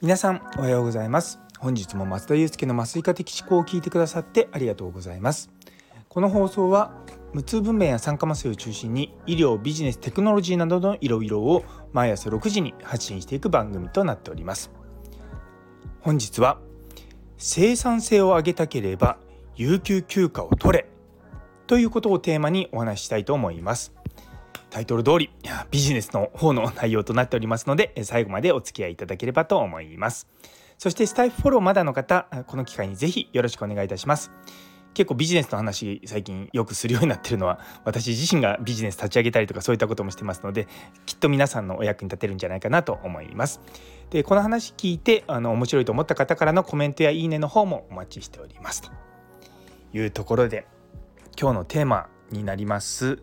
皆さんおはようございます。本日も松田祐介の麻酔科的思考を聞いてくださってありがとうございます。この放送は無痛分娩や酸化麻酔を中心に医療ビジネステクノロジーなどのいろいろを毎朝6時に発信していく番組となっております。本日は生産性を上げたければ有給休暇を取れということをテーマにお話ししたいと思います。タイトル通りビジネスの方の内容となっておりますので最後までお付き合いいただければと思います。そしてスタイフフォローまだの方この機会にぜひよろしくお願いいたします。結構ビジネスの話最近よくするようになってるのは私自身がビジネス立ち上げたりとかそういったこともしてますのできっと皆さんのお役に立てるんじゃないかなと思います。でこの話聞いてあの面白いと思った方からのコメントやいいねの方もお待ちしております。というところで今日のテーマになります。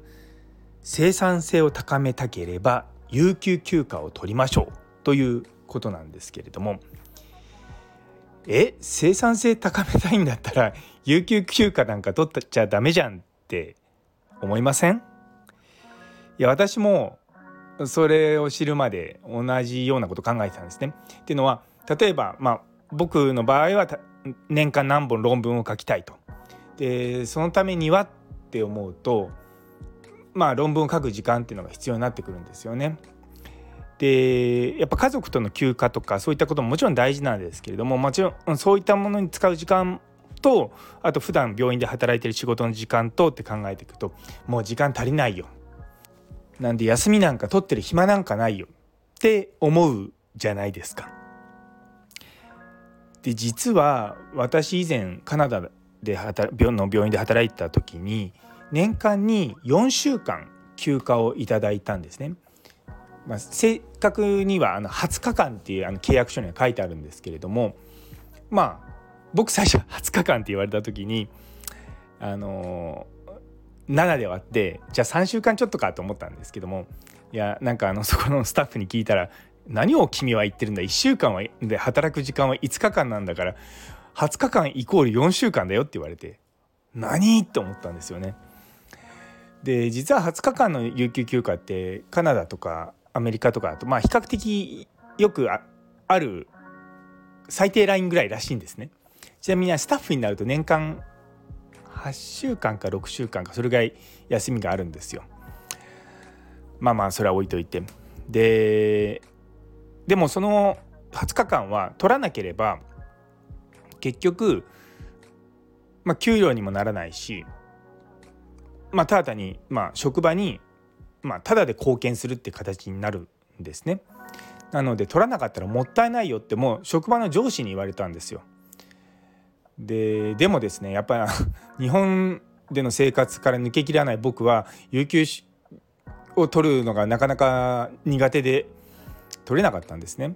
生産性を高めたければ有給休暇を取りましょうということなんですけれどもえ？生産性高めたいんだったら有給休暇なんか取っちゃダメじゃんって思いません？いや私もそれを知るまで同じようなこと考えてたんですね。っていうのは例えばまあ僕の場合は年間何本論文を書きたいと。でそのためにはって思うとまあ、論文を書く時間っていうのが必要になってくるんですよね。でやっぱ家族との休暇とかそういったことももちろん大事なんですけれどももちろんそういったものに使う時間とあと普段病院で働いてる仕事の時間とって考えていくともう時間足りないよなんで休みなんか取ってる暇なんかないよって思うじゃないですか。で実は私以前カナダで働病の病院で働いてた時に年間に4週間休暇をいただいたんですね。まあ、正確にはあの20日間っていうあの契約書には書いてあるんですけれどもまあ僕最初20日間って言われた時にあの7で割ってじゃあ3週間ちょっとかと思ったんですけどもいやなんかあのそこのスタッフに聞いたら何を君は言ってるんだ1週間はで働く時間は5日間なんだから20日間イコール4週間だよって言われて何？って思ったんですよね。で実は20日間の有給休暇ってカナダとかアメリカとかだとまあ比較的よくある最低ラインぐらいらしいんですね。ちなみにスタッフになると年間8週間か6週間かそれぐらい休みがあるんですよ。まあまあそれは置いといて。ででもその20日間は取らなければ結局、まあ、給料にもならないしまあ、ただ単に、まあ、職場に、まあ、ただで貢献するって形になるんですね。なので取らなかったらもったいないよってもう職場の上司に言われたんですよ。ででもですねやっぱり 日本での生活から抜けきらない僕は有給を取るのがなかなか苦手で取れなかったんですね。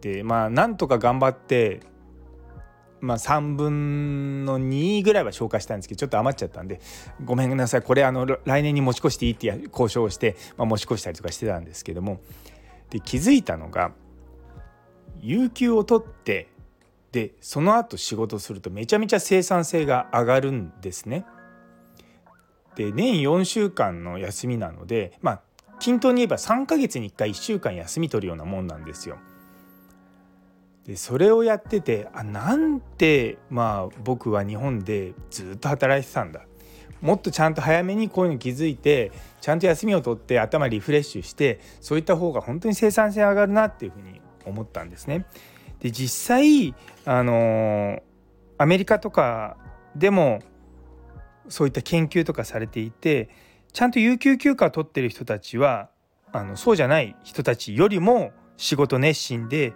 でまあなんとか頑張ってまあ、3分の2ぐらいは消化したんですけどちょっと余っちゃったんでごめんなさいこれあの来年に持ち越していいって交渉をして、まあ、持ち越したりとかしてたんですけどもで気づいたのが有給を取ってでその後仕事するとめちゃめちゃ生産性が上がるんですね。で年4週間の休みなのでまあ均等に言えば3ヶ月に1回1週間休み取るようなもんなんですよ。でそれをやっててあなんてまあ僕は日本でずっと働いてたんだもっとちゃんと早めにこういうの気づいてちゃんと休みを取って頭リフレッシュしてそういった方が本当に生産性上がるなっていうふうに思ったんですね。で実際あのアメリカとかでもそういった研究とかされていてちゃんと有給休暇を取ってる人たちはあのそうじゃない人たちよりも仕事熱心で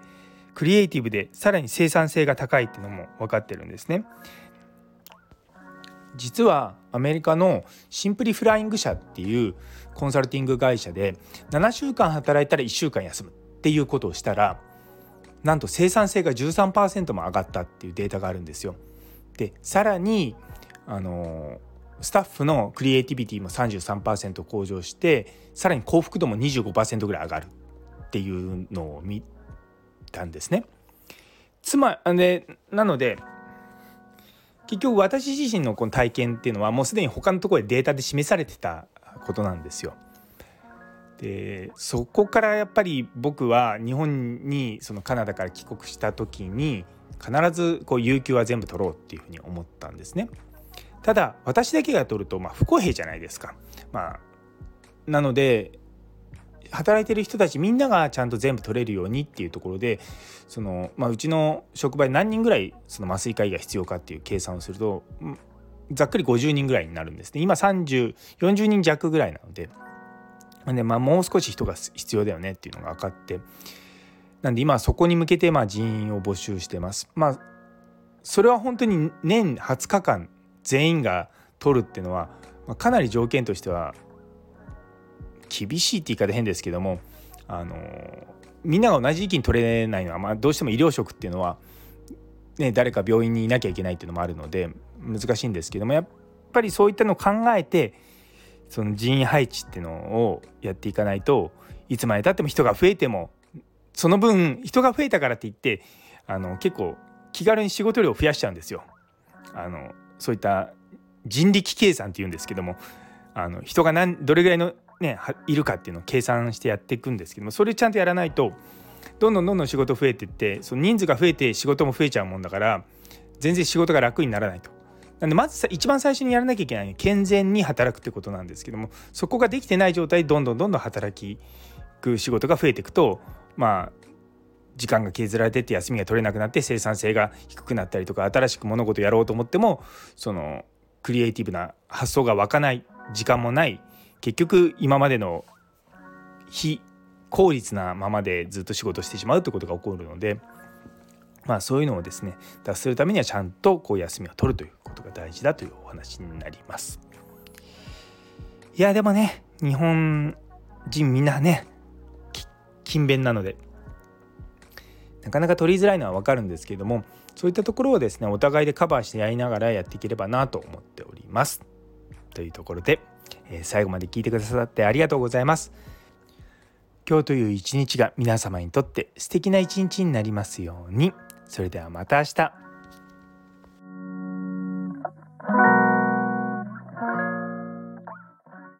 クリエイティブでさらに生産性が高いっていうのも分かってるんですね。実はアメリカのシンプリフライング社っていうコンサルティング会社で7週間働いたら1週間休むっていうことをしたらなんと生産性が13%も上がったっていうデータがあるんですよ。でさらにあのスタッフのクリエイティビティも33%向上してさらに幸福度も25%ぐらい上がるっていうのを見たんですね。つまでなので結局私自身のこの体験っていうのはもうすでに他のところでデータで示されてたことなんですよ。でそこからやっぱり僕は日本にそのカナダから帰国した時に必ずこう有給は全部取ろうっていうふうに思ったんですね。ただ私だけが取るとまあ不公平じゃないですか。まあ、なので働いてる人たちみんながちゃんと全部取れるようにっていうところでその、まあ、うちの職場で何人ぐらいその麻酔科医が必要かっていう計算をするとざっくり50人ぐらいになるんですね。今3040人弱ぐらいなので。で、まあ、もう少し人が必要だよねっていうのが分かって。なんで今そこに向けてまあ人員を募集してます。まあそれは本当に年20日間全員が取るっていうのは、まあ、かなり条件としては厳しいって言い方変ですけどもあのみんなが同じ時期に取れないのは、まあ、どうしても医療職っていうのは、ね、誰か病院にいなきゃいけないっていうのもあるので難しいんですけどもやっぱりそういったのを考えてその人員配置っていうのをやっていかないといつまでたっても人が増えてもその分人が増えたからって言ってあの結構気軽に仕事量を増やしちゃうんですよ。あのそういった人力計算っていうんですけどもあの人が何どれぐらいのね、いるかっていうのを計算してやっていくんですけどもそれちゃんとやらないとどんどんどんどん仕事増えていってその人数が増えて仕事も増えちゃうもんだから全然仕事が楽にならないと。なんでまず一番最初にやらなきゃいけないのは健全に働くってことなんですけどもそこができてない状態でどんどんどんどん働きく仕事が増えていくとまあ時間が削られてって休みが取れなくなって生産性が低くなったりとか新しく物事やろうと思ってもそのクリエイティブな発想が湧かない時間もない結局今までの非効率なままでずっと仕事してしまうってことが起こるのでまあそういうのをですね脱するためにはちゃんとこう休みを取るということが大事だというお話になります。いやでもね日本人みんなね勤勉なのでなかなか取りづらいのは分かるんですけれどもそういったところをですねお互いでカバーしてやりながらやっていければなと思っております。というところでえ最後まで聞いてくださってありがとうございます。今日という一日が皆様にとって素敵な一日になりますように。それではまた明日。